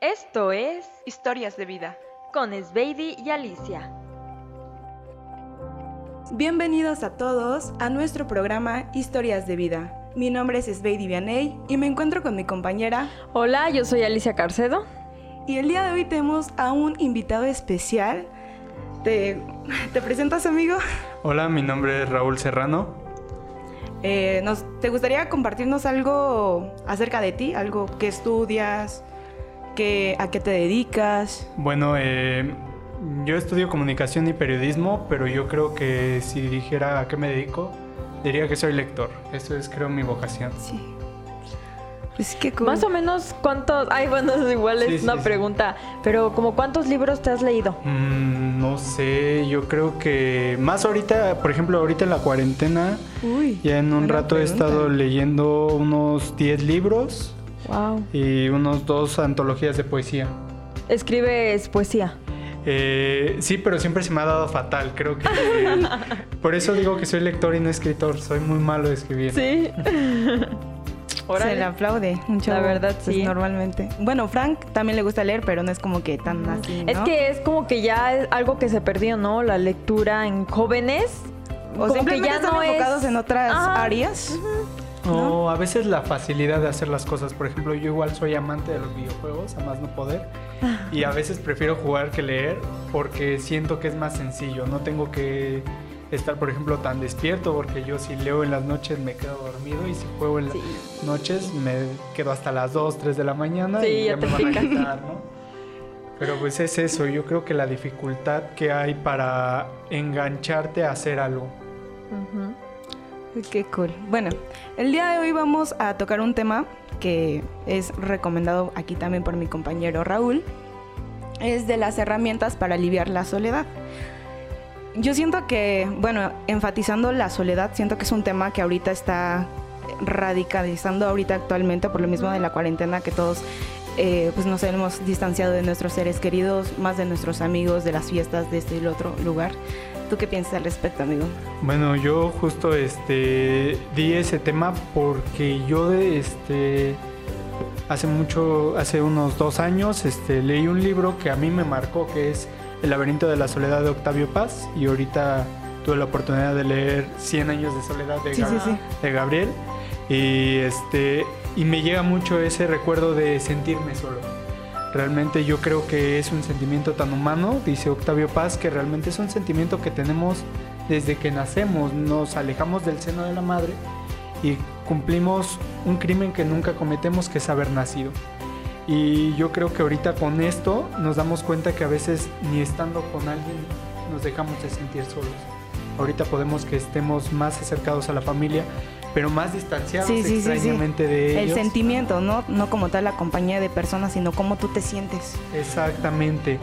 Esto es Historias de vida. con Sveidi y Alicia. Bienvenidos a todos a nuestro programa Historias de Vida. Mi nombre es Sveidi Vianey y me encuentro con mi compañera. Hola, yo soy Alicia Carcedo. Y el día de hoy tenemos a un invitado especial. ¿Te, te presentas, amigo? Hola, mi nombre es Raúl Serrano. Eh, nos, ¿Te gustaría compartirnos algo acerca de ti? ¿Algo que estudias? Que, ¿A qué te dedicas? Bueno, eh, yo estudio comunicación y periodismo, pero yo creo que si dijera a qué me dedico, diría que soy lector. Eso es, creo, mi vocación. Sí. Pues qué cool. Más o menos cuántos... Ay, bueno, es igual es Sí, una sí. pregunta, pero como cuántos libros te has leído? Mm, no sé, yo creo que más ahorita, por ejemplo, ahorita en la cuarentena, Uy, ya en un rato he estado leyendo unos 10 libros Wow. y unos dos antologías de poesía. Escribes poesía. Eh, sí, pero siempre se me ha dado fatal, creo que... por eso digo que soy lector y no escritor, soy muy malo de escribir. Sí. Se le aplaude un chavo, verdad, pues, sí. normalmente. Bueno, Frank también le gusta leer, pero no es como que tan así, ¿no? Es que es como que ya es algo que se perdió, ¿no? La lectura en jóvenes. O como que ya están no enfocados es... en otras Ajá. áreas. O a veces la facilidad de hacer las cosas. Por ejemplo, yo igual soy amante de los videojuegos, a más no poder. Y a veces prefiero jugar que leer porque siento que es más sencillo. No tengo que estar, por ejemplo, tan despierto porque yo si leo en las noches me quedo dormido y si juego en Sí. las noches me quedo hasta las 2, 3 de la mañana Sí, y ya me van a quitar, ¿no? Pero pues es eso, yo creo que la dificultad que hay para engancharte a hacer algo. Uy, Qué cool. Bueno, el día de hoy vamos a tocar un tema que es recomendado aquí también por mi compañero Raúl. Es de las herramientas para aliviar la soledad. Yo siento que, bueno, enfatizando la soledad, siento que es un tema que ahorita está radicalizando ahorita actualmente por lo mismo de la cuarentena que todos eh, pues nos hemos distanciado de nuestros seres queridos, más de nuestros amigos, de las fiestas de este y el otro lugar. ¿Tú qué piensas al respecto, amigo? Bueno, yo justo este di ese tema porque yo de este hace mucho, hace unos dos años, este leí un libro que a mí me marcó que es El laberinto de la soledad de Octavio Paz y ahorita tuve la oportunidad de leer 100 años de soledad de, Sí, Gab- sí, sí. de Gabriel y este y me llega mucho ese recuerdo de sentirme solo. Realmente yo creo que es un sentimiento tan humano, dice Octavio Paz, que realmente es un sentimiento que tenemos desde que nacemos. Nos alejamos del seno de la madre y cumplimos un crimen que nunca cometemos, que es haber nacido. Y yo creo que ahorita con esto nos damos cuenta que a veces ni estando con alguien nos dejamos de sentir solos. Ahorita podemos que estemos más acercados a la familia, pero más distanciados Sí, sí, sí, sí. extrañamente de El ellos. sentimiento, ¿no? No como tal la compañía de personas, sino cómo tú te sientes. Exactamente.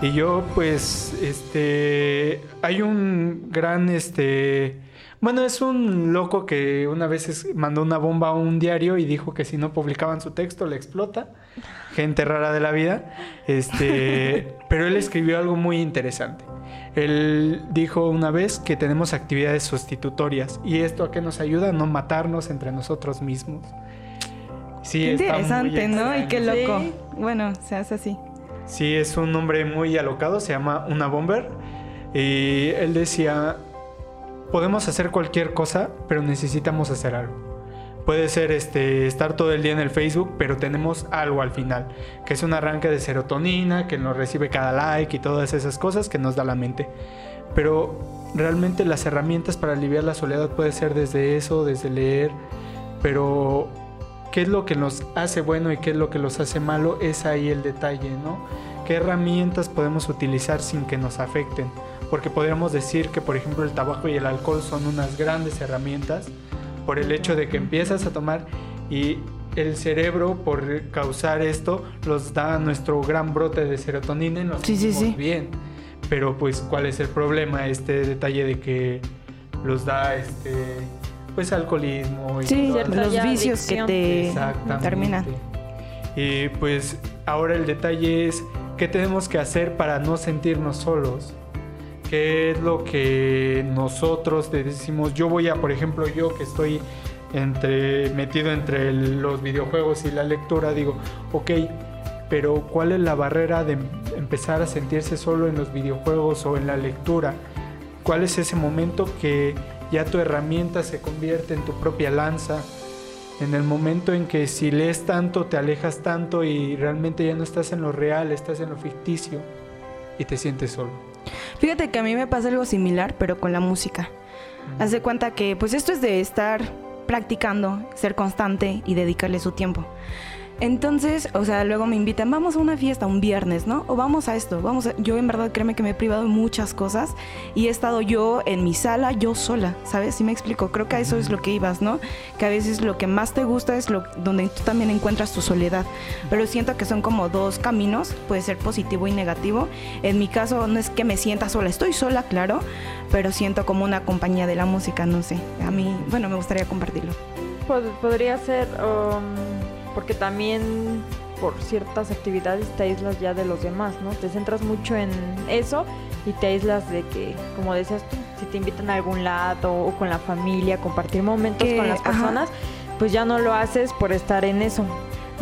Y yo pues este hay un gran este bueno, es un loco que una vez mandó una bomba a un diario y dijo que si no publicaban su texto le explota. Gente rara de la vida. Este, pero él escribió algo muy interesante. Él dijo una vez que tenemos actividades sustitutorias y esto a qué nos ayuda a no matarnos entre nosotros mismos. Sí, Qué interesante, ¿no? Y qué loco. Sí. Bueno, se hace así. Sí, es un hombre muy alocado, se llama Una Bomber. Y él decía, podemos hacer cualquier cosa, pero necesitamos hacer algo. Puede ser este, estar todo el día en el Facebook, pero tenemos algo al final, que es un arranque de serotonina, que nos recibe cada like y todas esas cosas que nos da la mente. Pero realmente las herramientas para aliviar la soledad puede ser desde eso, desde leer, pero qué es lo que nos hace bueno y qué es lo que los hace malo, es ahí el detalle, ¿no? ¿Qué herramientas podemos utilizar sin que nos afecten? Porque podríamos decir que, por ejemplo, el tabaco y el alcohol son unas grandes herramientas por el hecho de que empiezas a tomar y el cerebro, por causar esto, los da nuestro gran brote de serotonina y nos Sí, sí, sentimos sí. bien. Pero, pues, ¿cuál es el problema? Este detalle de que los da, este, pues, alcoholismo y Sí, los vicios que te terminan. Y pues ahora el detalle es qué tenemos que hacer para no sentirnos solos. ¿Qué es lo que nosotros te decimos? Yo voy a, por ejemplo, yo que estoy entre, metido entre los videojuegos y la lectura, digo, ok, pero ¿cuál es la barrera de empezar a sentirse solo en los videojuegos o en la lectura? ¿Cuál es ese momento que ya tu herramienta se convierte en tu propia lanza? En el momento en que si lees tanto, te alejas tanto y realmente ya no estás en lo real, estás en lo ficticio y te sientes solo. Fíjate que a mí me pasa algo similar, pero con la música. Haz de cuenta que pues esto es de estar practicando, ser constante y dedicarle su tiempo. Entonces, o sea, luego me invitan, vamos a una fiesta un viernes, ¿no? O vamos a esto, vamos a... Yo en verdad créeme que me he privado de muchas cosas y he estado yo en mi sala, yo sola, ¿sabes? Si me explico, creo que a eso es lo que ibas, ¿no? Que a veces lo que más te gusta es donde tú también encuentras tu soledad, pero siento que son como dos caminos, puede ser positivo y negativo. En mi caso no es que me sienta sola, estoy sola, claro, pero siento como una compañía de la música, no sé. A mí, bueno, me gustaría compartirlo. podría ser... Um, porque también por ciertas actividades te aíslas ya de los demás, ¿no? Te centras mucho en eso y te aíslas de que, como decías tú, si te invitan a algún lado o con la familia, compartir momentos con las personas, pues ya no lo haces por estar en eso.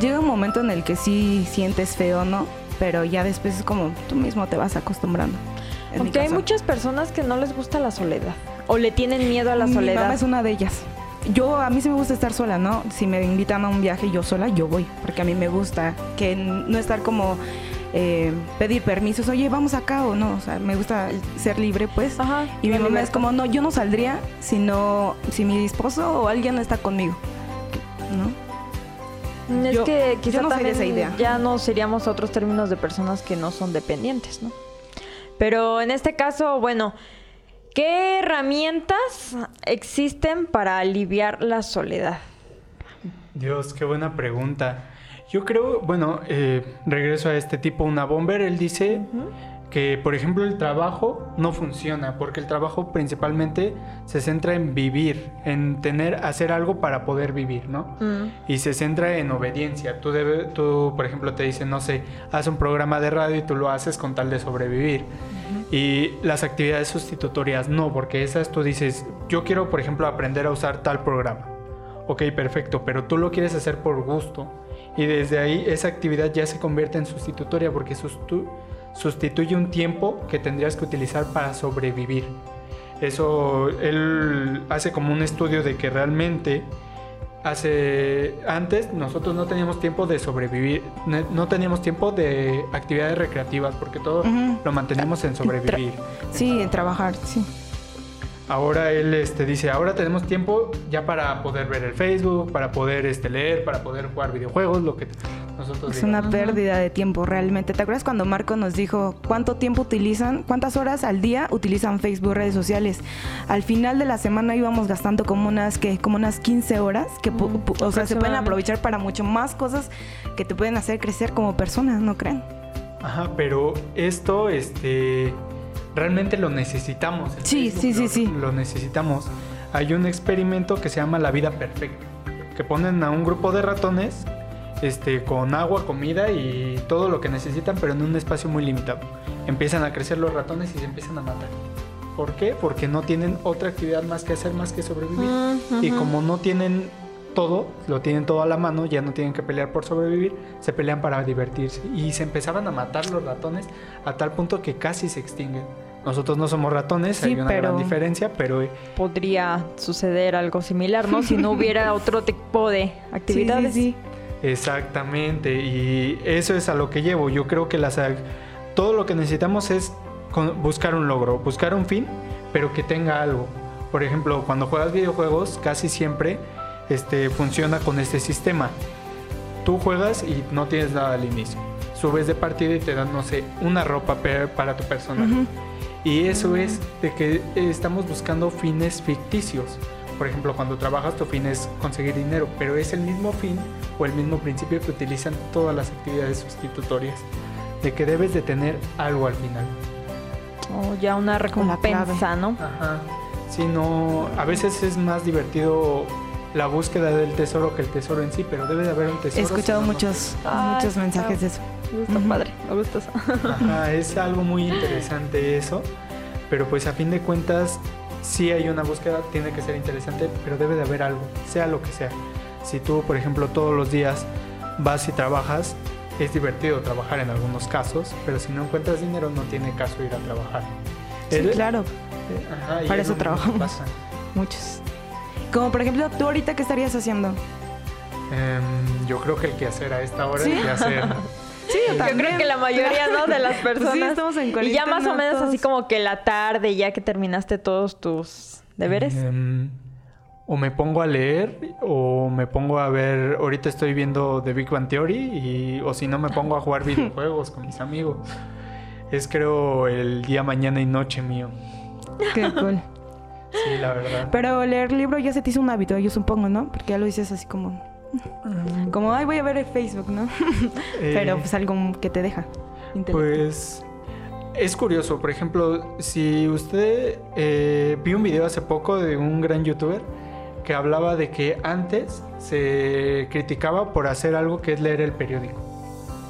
Llega un momento en el que sí sientes feo, ¿no? Pero ya después es como tú mismo te vas acostumbrando. Aunque hay muchas personas que no les gusta la soledad o le tienen miedo a la soledad. Mi mamá es una de ellas yo a mí sí me gusta estar sola, ¿no? Si me invitan a un viaje yo sola, yo voy, porque a mí me gusta que no estar como eh, pedir permisos, oye, vamos acá o no, o sea, me gusta ser libre, pues. Ajá, y mi mamá es como, no, yo no saldría si no, si mi esposo o alguien no está conmigo, ¿no? Es que quizá no esa idea. ya no seríamos otros términos de personas que no son dependientes, ¿no? Pero en este caso, bueno, ¿Qué herramientas existen para aliviar la soledad? Dios, qué buena pregunta. Yo creo, bueno, eh, regreso a este tipo, una bomber, él dice que, por ejemplo, el trabajo no funciona, porque el trabajo principalmente se centra en vivir, en tener, hacer algo para poder vivir, ¿no? Mm. Y se centra en obediencia. Tú, debe, tú, por ejemplo, te dicen, no sé, haz un programa de radio y tú lo haces con tal de sobrevivir. Y las actividades sustitutorias no, porque esas tú dices, yo quiero, por ejemplo, aprender a usar tal programa. Ok, perfecto, pero tú lo quieres hacer por gusto. Y desde ahí esa actividad ya se convierte en sustitutoria porque sustituye un tiempo que tendrías que utilizar para sobrevivir. Eso, él hace como un estudio de que realmente hace antes nosotros no teníamos tiempo de sobrevivir, no teníamos tiempo de actividades recreativas porque todo lo manteníamos en sobrevivir. sí, en trabajar, sí. Ahora él este, dice, ahora tenemos tiempo ya para poder ver el Facebook, para poder este, leer, para poder jugar videojuegos, lo que nosotros Es una pérdida de tiempo realmente. ¿Te acuerdas cuando Marco nos dijo cuánto tiempo utilizan, cuántas horas al día utilizan Facebook, redes sociales? Al final de la semana íbamos gastando como unas, que como unas 15 horas, que o sea, se pueden aprovechar para mucho más cosas que te pueden hacer crecer como persona, ¿no creen? Ajá, pero esto, este realmente lo necesitamos. Sí, sí, sí, sí. Lo necesitamos. Hay un experimento que se llama La vida perfecta, que ponen a un grupo de ratones este, con agua, comida y todo lo que necesitan, pero en un espacio muy limitado. Empiezan a crecer los ratones y se empiezan a matar. ¿Por qué? Porque no tienen otra actividad más que hacer más que sobrevivir. Y como no tienen todo, lo tienen todo a la mano, ya no tienen que pelear por sobrevivir, se pelean para divertirse. Y se empezaban a matar los ratones a tal punto que casi se extinguen. Nosotros no somos ratones, hay una gran diferencia, pero... Eh, podría suceder algo similar, ¿no? Si no hubiera otro tipo de actividades. Sí, Exactamente, y eso es a lo que llevo. Yo creo que las, todo lo que necesitamos es buscar un logro, buscar un fin, pero que tenga algo. Por ejemplo, cuando juegas videojuegos, casi siempre este, funciona con este sistema. Tú juegas y no tienes nada al inicio. Subes de partida y te dan, no sé, una ropa para tu personaje. Y eso es de que estamos buscando fines ficticios. Por ejemplo, cuando trabajas tu fin es conseguir dinero, pero es el mismo fin o el mismo principio que utilizan todas las actividades sustitutorias, de que debes de tener algo al final. O ya una recompensa, ¿no? Ajá. Sí, no, a veces es más divertido la búsqueda del tesoro que el tesoro en sí, pero debe de haber un tesoro. He escuchado muchos, muchos mensajes de eso. Me gusta, padre, me gusta eso. Ajá, es algo muy interesante eso, pero pues a fin de cuentas sí hay una búsqueda, tiene que ser interesante, pero debe de haber algo, sea lo que sea. Si tú, por ejemplo, todos los días vas y trabajas, es divertido trabajar en algunos casos, pero si no encuentras dinero no tiene caso ir a trabajar. Sí, El- claro, ajá, Para es eso trabajamos. muchos. Como por ejemplo, tú ahorita qué estarías haciendo? Em, yo creo que el que hacer a esta hora ¿Sí? es que hacer. Sí, yo Yo creo que la mayoría, ¿no? De las personas. Sí, estamos en y ya más o menos así como que la tarde, ya que terminaste todos tus deberes. Em, o me pongo a leer o me pongo a ver, ahorita estoy viendo The Big Bang Theory y, o si no me pongo a jugar videojuegos con mis amigos. Es creo el día mañana y noche mío. Qué cool. Sí, la verdad. Pero leer libro ya se te hizo un hábito, yo supongo, ¿no? Porque ya lo dices así como... Como, ay, voy a ver el Facebook, ¿no? Eh, Pero pues algo que te deja. Pues es curioso, por ejemplo, si usted eh, vi un video hace poco de un gran youtuber que hablaba de que antes se criticaba por hacer algo que es leer el periódico,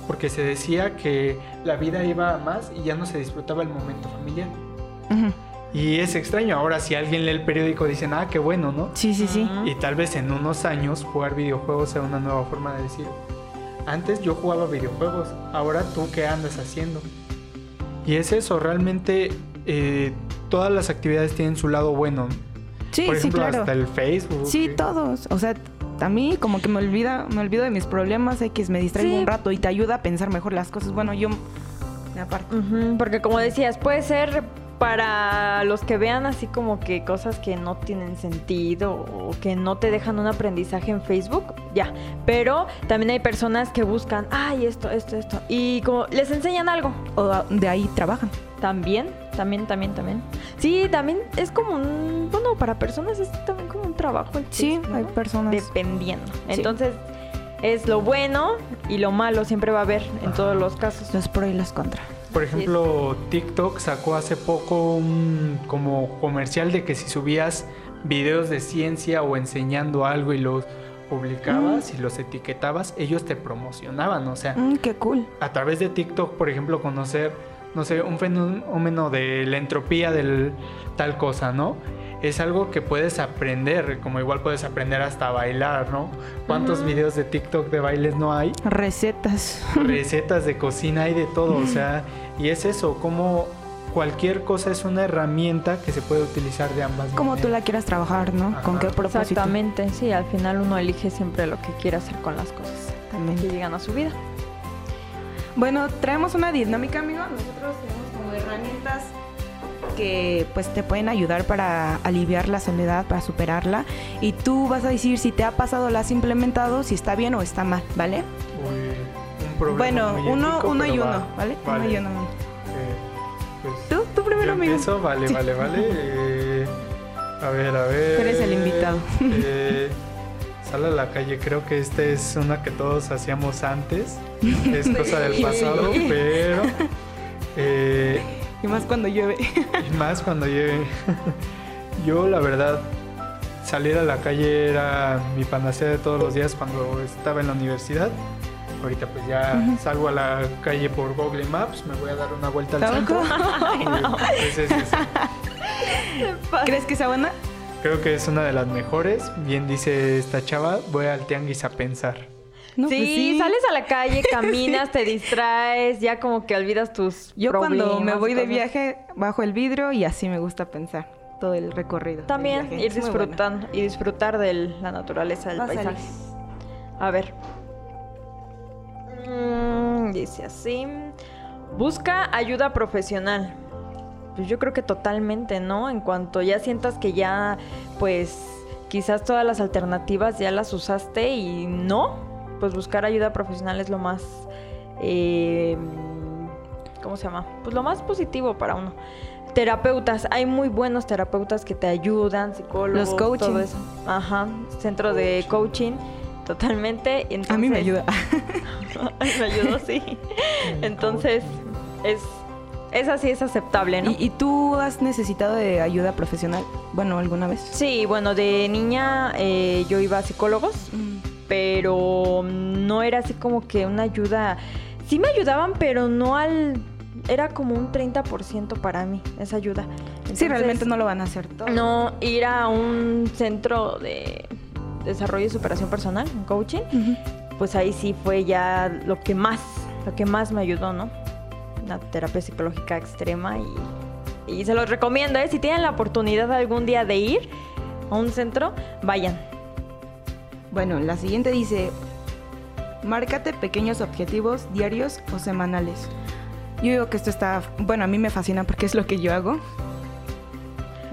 porque se decía que la vida iba a más y ya no se disfrutaba el momento familiar. Ujú. Y es extraño, ahora si alguien lee el periódico dicen, ah, qué bueno, ¿no? Sí, sí, sí. Y tal vez en unos años jugar videojuegos sea una nueva forma de decir, antes yo jugaba videojuegos, ahora tú qué andas haciendo. Y es eso, realmente eh, todas las actividades tienen su lado bueno. Sí, Por sí, ejemplo, claro. hasta el Facebook. Sí, eh, todos. O sea, a mí como que me olvida, me olvido de mis problemas, X, me distraigo Sí. un rato y te ayuda a pensar mejor las cosas. Bueno, yo aparte. Ujú, Porque como decías, puede ser para los que vean así como que cosas que no tienen sentido o que no te dejan un aprendizaje en Facebook, ya. Pero también hay personas que buscan, ay, esto, esto, esto. Y como les enseñan algo. O de ahí trabajan. También, también, también, también. Sí, también es como un, bueno, para personas es también como un trabajo. el Sí, Facebook, ¿no? hay personas. Dependiendo. Sí. Entonces, es lo bueno y lo malo siempre va a haber en todos los casos. Los pro y los contra. Por ejemplo, TikTok sacó hace poco un como comercial de que si subías videos de ciencia o enseñando algo y los publicabas y los etiquetabas, ellos te promocionaban, o sea, Mm, qué cool. a través de TikTok, por ejemplo, conocer, no sé, un fenómeno de la entropía del tal cosa, ¿no? Es algo que puedes aprender, como igual puedes aprender hasta a bailar, ¿no? ¿Cuántos Ujú. videos de TikTok de bailes no hay? Recetas. Recetas de cocina hay de todo, o sea, y es eso, como cualquier cosa es una herramienta que se puede utilizar de ambas Como tú la maneras. quieras trabajar, ¿no? ¿Con qué propósito? Exactamente, sí, al final uno elige siempre lo que quiere hacer con las cosas que Exactamente. llegan a su vida. Bueno, traemos una dinámica, amigo. Nosotros tenemos como herramientas que pues te pueden ayudar para aliviar la soledad, para superarla. Y tú vas a decir si te ha pasado, la has implementado, si está bien o está mal, ¿vale? Uy, un problema bueno, muy uno, ético, uno y uno, va. ¿vale? Vale. Uno y uno. Eh, pues, Tú, tú primero, amigo. empiezo, vale, Sí. vale, vale. Eh, a ver, a ver. Tú eres el invitado. Eh, sal a la calle, creo que esta es una que todos hacíamos antes. Es cosa del pasado, pero. eh, Y más cuando llueve. y más cuando llegue. Yo, la verdad, salir a la calle era mi panacea de todos los días cuando estaba en la universidad. Ahorita pues ya salgo a la calle por Google Maps, me voy a dar una vuelta al centro. Pues es eso. ¿Crees que sea buena? Creo que es una de las mejores. Bien dice esta chava, voy al tianguis a pensar. No, sí, pues sales a la calle, caminas, te distraes, ya como que olvidas tus Yo cuando me voy de cosas. viaje, bajo el vidrio y así me gusta pensar todo el recorrido. También ir bueno. disfrutando y disfrutar de la naturaleza, del paisaje. A ver. Mm, dice así. Busca ayuda profesional. Pues yo creo que totalmente, ¿no? En cuanto ya sientas que ya, pues, quizás todas las alternativas ya las usaste y no, pues buscar ayuda profesional es lo más, eh, ¿cómo se llama? Pues lo más positivo para uno. Terapeutas, hay muy buenos terapeutas que te ayudan, psicólogos, Los coaching. todo eso. Ajá, centro de coaching, totalmente. A mí me ayuda. me ayudó, sí. Entonces, es, es así, es aceptable, ¿no? ¿Y, y tú has necesitado de ayuda profesional? Bueno, ¿alguna vez? Sí, bueno, de niña eh, yo iba a psicólogos, pero no era así como que una ayuda. Sí me ayudaban, pero no al. Era como un 30% para mí, esa ayuda. sí, realmente no lo van a hacer todo. No, ir a un centro de desarrollo y superación personal, un coaching, pues ahí sí fue ya lo que más lo que más me ayudó, ¿no? Una terapia psicológica extrema y, y se los recomiendo, ¿eh? Si tienen la oportunidad algún día de ir a un centro, vayan. Bueno, la siguiente dice, márcate pequeños objetivos diarios o semanales. Yo digo que esto está, bueno, a mí me fascina porque es lo que yo hago.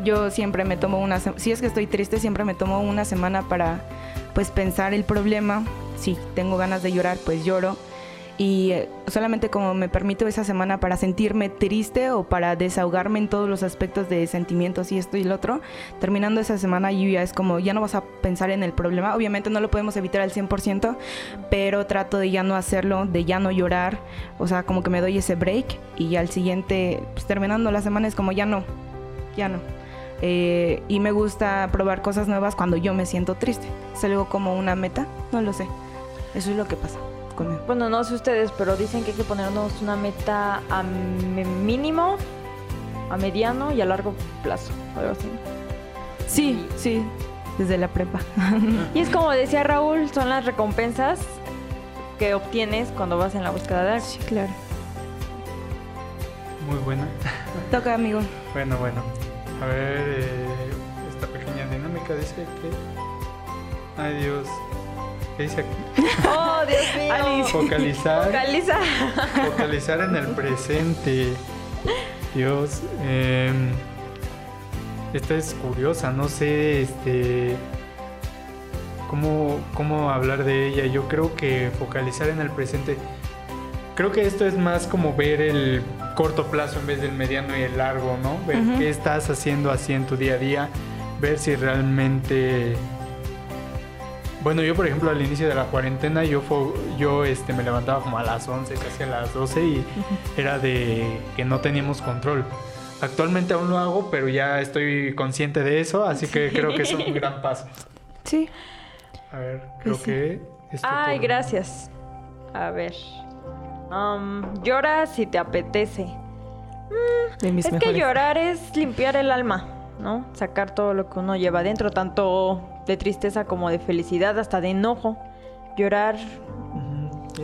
Yo siempre me tomo una, se- si es que estoy triste, siempre me tomo una semana para pues pensar el problema. Si tengo ganas de llorar, pues lloro. Y eh, solamente como me permito esa semana para sentirme triste o para desahogarme en todos los aspectos de sentimientos y esto y lo otro, terminando esa semana yo ya es como, ya no vas a pensar en el problema. Obviamente no lo podemos evitar al 100%, pero trato de ya no hacerlo, de ya no llorar. O sea, como que me doy ese break y al siguiente, pues terminando la semana es como, ya no, ya no. Eh, y me gusta probar cosas nuevas cuando yo me siento triste. Es algo como una meta, no lo sé. Eso es lo que pasa Bueno, no sé ustedes, pero dicen que hay que ponernos una meta a mínimo, a mediano y a largo plazo, algo así. Sí, sí, desde la prepa. Y es como decía Raúl, son las recompensas que obtienes cuando vas en la búsqueda de algo. Sí, claro. Muy buena. Toca, amigo. Bueno, bueno. A ver, eh, esta pequeña dinámica dice que... Ay, Dios. ¿Qué dice aquí? ¡Oh, Dios mío! Alice. Focalizar. Focaliza. Focalizar en el presente. Dios. eh, esta es curiosa, no sé este cómo, cómo hablar de ella. Yo creo que focalizar en el presente. Creo que esto es más como ver el corto plazo en vez del mediano y el largo, ¿no? Ver qué estás haciendo así en tu día a día, ver si realmente bueno, yo por ejemplo al inicio de la cuarentena yo fo- yo este me levantaba como a las 11, casi a las 12 y era de que no teníamos control. Actualmente aún lo hago, pero ya estoy consciente de eso, así que creo que es un gran paso. Sí. A ver, creo sí. que esto Ay, por- gracias. A ver. Um, llora si te apetece. De mis es que llorar es limpiar el alma, ¿no? Sacar todo lo que uno lleva adentro, tanto de tristeza como de felicidad, hasta de enojo. Llorar.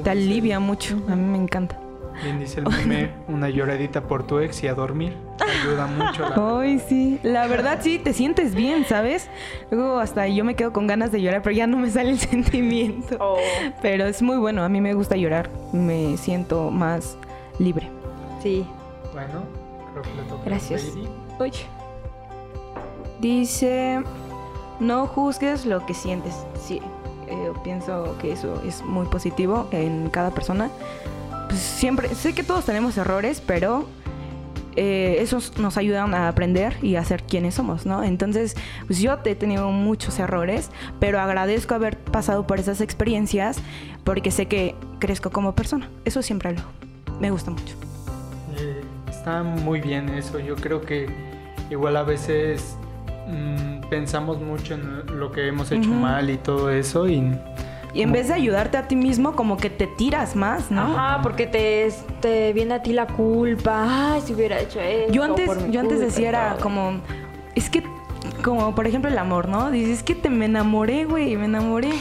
Te alivia mucho. A mí me encanta. Bien dice el meme, una lloradita por tu ex y a dormir. Ayuda mucho. La... Ay, sí. La verdad, sí, te sientes bien, ¿sabes? Luego hasta yo me quedo con ganas de llorar, pero ya no me sale el sentimiento. Oh, Pero es muy bueno. A mí me gusta llorar. Me siento más libre. sí. Bueno, creo que le toca a Gracias. Uy. Dice, no juzgues lo que sientes. Sí, eh, pienso que eso es muy positivo en cada persona. Pues siempre, sé que todos tenemos errores, pero eh, esos nos ayudan a aprender y a ser quienes somos, ¿no? Entonces, pues yo he tenido muchos errores, pero agradezco haber pasado por esas experiencias porque sé que crezco como persona. Eso siempre lo me gusta mucho. Eh, está muy bien eso. Yo creo que igual a veces mm, pensamos mucho en lo que hemos hecho mal y todo eso y Y en vez de ayudarte a ti mismo, como que te tiras más, ¿no? Ajá, porque te, te viene a ti la culpa. Ay, si hubiera hecho eso. Yo antes, por mi yo antes decía era como, es que, como por ejemplo el amor, ¿no? Dices, es que te me enamoré, güey, me enamoré.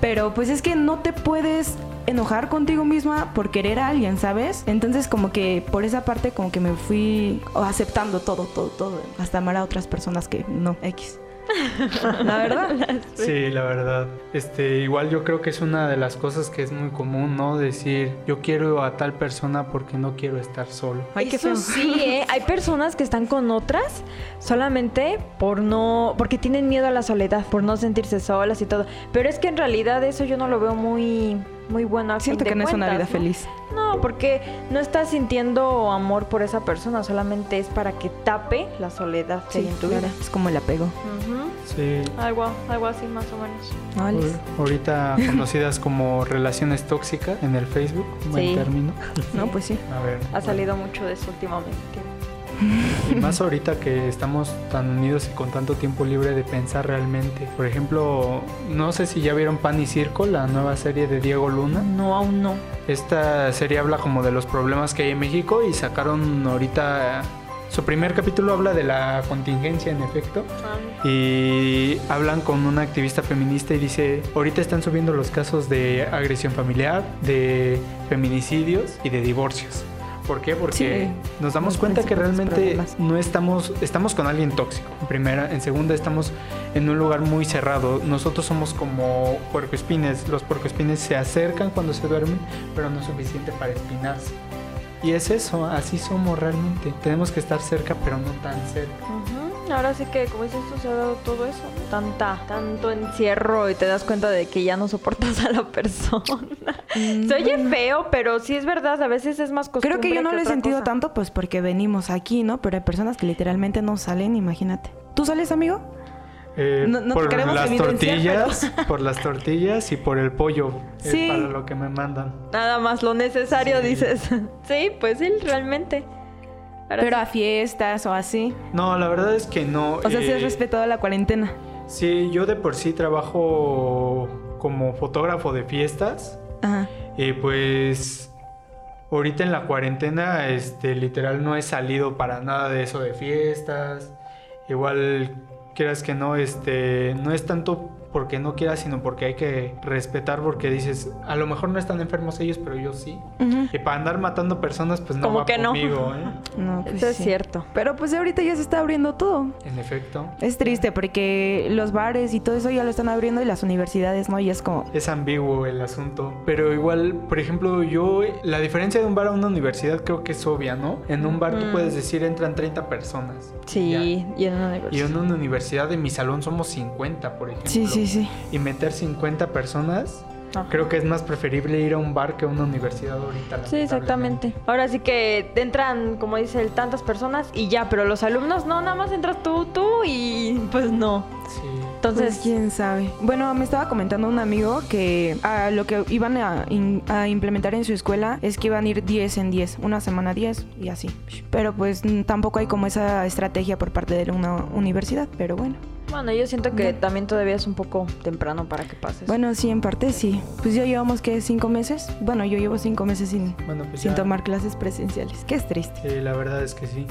Pero pues es que no te puedes enojar contigo misma por querer a alguien, ¿sabes? Entonces como que por esa parte como que me fui aceptando todo, todo, todo. Hasta amar a otras personas que no, X. La verdad. sí, la verdad. Este, igual yo creo que es una de las cosas que es muy común, ¿no? Decir, yo quiero a tal persona porque no quiero estar solo. Ay, Eso sí, ¿eh? Hay personas que están con otras solamente por no, porque tienen miedo a la soledad, por no sentirse solas y todo. Pero es que en realidad eso yo no lo veo muy, muy bueno. Siento fin que no es una vida feliz. No, porque no estás sintiendo amor por esa persona, solamente es para que tape la soledad que hay en tu claro, vida. Es como el apego. Ujú. Sí. Algo, algo así más o menos. Ahorita conocidas como relaciones tóxicas en el Facebook, buen Sí. término. No, pues sí. A ver. Ha salido mucho de eso últimamente. Y más ahorita que estamos tan unidos y con tanto tiempo libre de pensar realmente. Por ejemplo, no sé si ya vieron Pan y Circo, la nueva serie de Diego Luna. No, aún no. Esta serie habla como de los problemas que hay en México y sacaron ahorita su primer capítulo habla de la contingencia en efecto Ah. y hablan con una activista feminista y dice, ahorita están subiendo los casos de agresión familiar, de feminicidios y de divorcios. ¿Por qué? Porque Sí, nos damos cuenta que realmente problemas. no estamos, estamos con alguien tóxico. En primera, en segunda estamos en un lugar muy cerrado. Nosotros somos como puercoespines. Los puercoespines se acercan cuando se duermen, pero no es suficiente para espinarse. Y es eso, así somos realmente. Tenemos que estar cerca, pero no tan cerca. Ahora sí que, como dices tú, se ha dado todo eso. ¿no? Tanta, tanto encierro y te das cuenta de que ya no soportas a la persona. Se oye feo, pero sí es verdad. A veces es más costumbre Creo que yo no lo he sentido cosa. tanto pues porque venimos aquí, ¿no? Pero hay personas que literalmente no salen, imagínate. ¿Tú sales, amigo? Eh, No- no por las tortillas, por las tortillas y por el pollo. Es Sí. para lo que me mandan. Nada más lo necesario, Sí. dices. sí, pues sí, realmente. Ahora Pero sí. a fiestas o así. No, la verdad es que no. O sea, si eh, has respetado la cuarentena. Sí, yo de por sí trabajo como fotógrafo de fiestas. Ajá. Y pues ahorita en la cuarentena, este, literal no he salido para nada de eso de fiestas. Igual quieras que no, este, no es tanto porque no quieras, sino porque hay que respetar porque dices, a lo mejor no están enfermos ellos, pero yo sí. Y para andar matando personas, pues no Como va que no. conmigo, ¿eh? No, pues Eso es cierto. Pero pues ahorita ya se está abriendo todo. En efecto. Es triste porque los bares y todo eso ya lo están abriendo y las universidades, ¿no? Y es como... Es ambiguo el asunto. Pero igual, por ejemplo, yo, la diferencia de un bar a una universidad creo que es obvia, ¿no? En un bar tú Mm. puedes decir entran 30 personas. Sí, Ya. y en una Y universidad. en una universidad de mi salón somos 50, por ejemplo. Sí, sí, sí. Y meter 50 personas, Ajá. creo que es más preferible ir a un bar que a una universidad ahorita. Sí, exactamente. Ahora sí que entran, como dice él, tantas personas y ya, pero los alumnos no, nada más entras tú, tú y pues no. Sí. Entonces, Pues quién sabe. Bueno, me estaba comentando un amigo que a lo que iban a, in- a implementar en su escuela es que iban a ir 10 en 10, una semana 10 y así. Pero pues tampoco hay como esa estrategia por parte de una universidad, pero bueno. Bueno, yo siento que también todavía es un poco temprano para que pases. Bueno, sí, en parte sí. Pues ya llevamos que cinco meses. Bueno, yo llevo cinco meses sin, Bueno, pues sin ya- tomar clases presenciales. Que es triste. Sí, la verdad es que sí.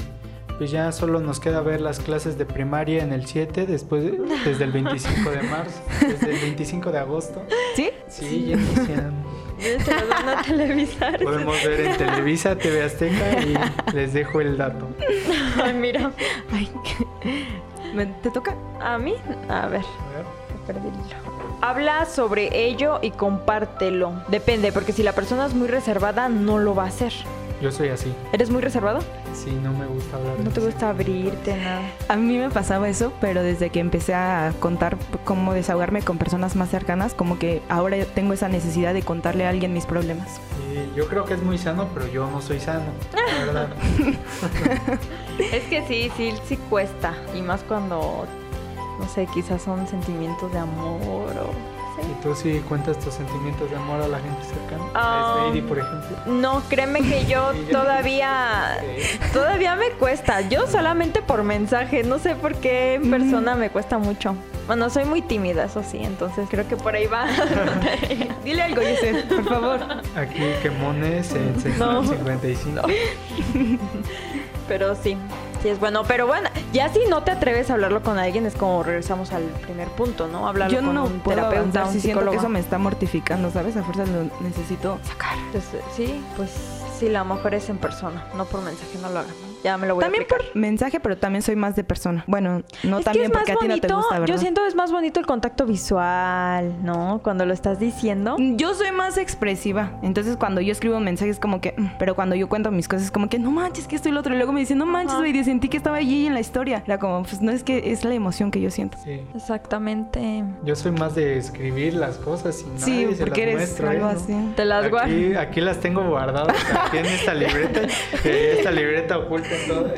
Pues ya solo nos queda ver las clases de primaria en el 7, después de- desde el 25 de marzo, desde el 25 de agosto. ¿Sí? Sí, ya inician. Se los van a televisar. Podemos ver en Televisa, TV Azteca y les dejo el dato. Ay, mira. Ay. ¿Me- ¿Te toca? A mí, a ver. A ver. perdí el hilo. Habla sobre ello y compártelo. Depende, porque si la persona es muy reservada, no lo va a hacer. Yo soy así. ¿Eres muy reservado? Sí, no me gusta hablar. No te gusta abrirte, nada. A mí me pasaba eso, pero desde que empecé a contar cómo desahogarme con personas más cercanas, como que ahora tengo esa necesidad de contarle a alguien mis problemas. Sí, yo creo que es muy sano, pero yo no soy sano. La verdad. Es que sí, sí, sí cuesta. Y más cuando, no sé, quizás son sentimientos de amor o... ¿Y tú sí cuentas tus sentimientos de amor a la gente cercana? Ah. A Sveidi, por ejemplo. No, créeme que yo todavía... Todavía me cuesta. Yo solamente por mensaje. No sé por qué en persona me cuesta mucho. Bueno, soy muy tímida, eso sí. Entonces creo que por ahí va. Dile algo, Yusef, por favor. Aquí quemones en No. 55. Pero sí, sí es bueno. Pero bueno, ya si no te atreves a hablarlo con alguien, es como regresamos al primer punto, ¿no? Hablarlo Yo con no un puedo terapeuta, un si siento que eso me está mortificando, ¿sabes? A fuerza lo necesito sacar. Entonces, sí, pues sí, la mejor es en persona, no por mensaje, no lo hagan. Ya me lo voy También a aplicar. por mensaje, pero también soy más de persona. Bueno, no es también que es porque más a ti no te gusta, ¿verdad? yo siento es más bonito el contacto visual, ¿no? Cuando lo estás diciendo. Yo soy más expresiva, entonces cuando yo escribo un mensaje es como que, mm, pero cuando yo cuento mis cosas es como que, no manches, que esto y lo otro, y luego me dicen, no manches, güey, sentí que estaba allí en la historia. Era como, pues no es que es la emoción que yo siento. Sí. Exactamente. Yo soy más de escribir las cosas y Sí, se porque las eres muestro, algo ¿eh? ¿no? así. Te las guardo. Aquí, aquí las tengo guardadas, aquí en esta libreta. esta libreta oculta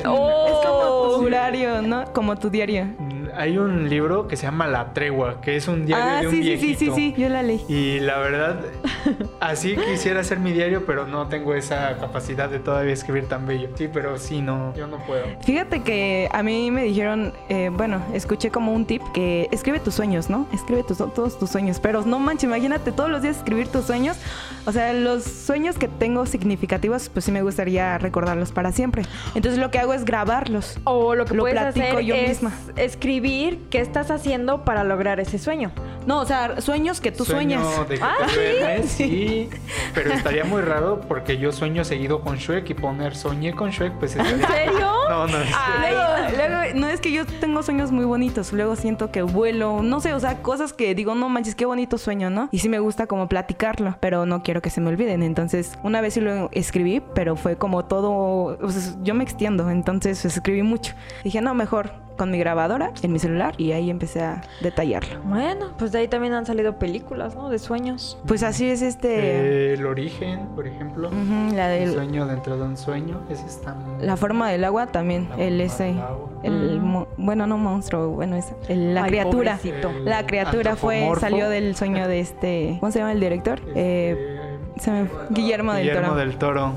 ¡Oh! Tu horario, ¿no? Como tu diario. Mm, hay un libro que se llama La Tregua, que es un diario Ah, de un sí, sí, viejito. sí, sí, sí, yo la leí. Y la verdad, así quisiera hacer mi diario, pero no tengo esa capacidad de todavía escribir tan bello. Sí, pero sí, no, yo no puedo. Fíjate que a mí me dijeron, eh, bueno, escuché como un tip que escribe tus sueños, ¿no? Escribe tus, todos tus sueños, pero no manches, imagínate todos los días escribir tus sueños. O sea, los sueños que tengo significativos, pues sí me gustaría recordarlos para siempre. Entonces lo que hago es grabarlos. O lo que Lo puedes platico hacer yo es misma. escribir qué estás haciendo para lograr ese sueño. No, o sea, sueños que tú Sueño sueñas. de que Ah, te ¿sí? duermes, sí. Pero estaría muy raro porque yo sueño seguido con Shrek y poner soñé con Shrek, pues ¿En estaría... serio? No, no, es Ay, Luego, luego, no es que yo tengo sueños muy bonitos, luego siento que vuelo, no sé, o sea, cosas que digo, no manches, qué bonito sueño, ¿no? Y sí me gusta como platicarlo, pero no quiero que se me olviden. Entonces, una vez sí lo escribí, pero fue como todo, o sea, yo me extiendo, entonces escribí mucho. Dije, no, mejor con mi grabadora en mi celular y ahí empecé a detallarlo. Bueno, pues de ahí también han salido películas, ¿no? De sueños. Pues así es este... Eh, el origen, por ejemplo. ujú, la El del... sueño dentro de un sueño. Ese está muy... La forma del agua también, La el ese, del el, Mm. bueno, no monstruo, bueno, es el- la Ay, criatura. El La criatura fue, salió del sueño de este, ¿cómo se llama el director? Eh, Este, se me- Guillermo del Guillermo Toro. del Toro.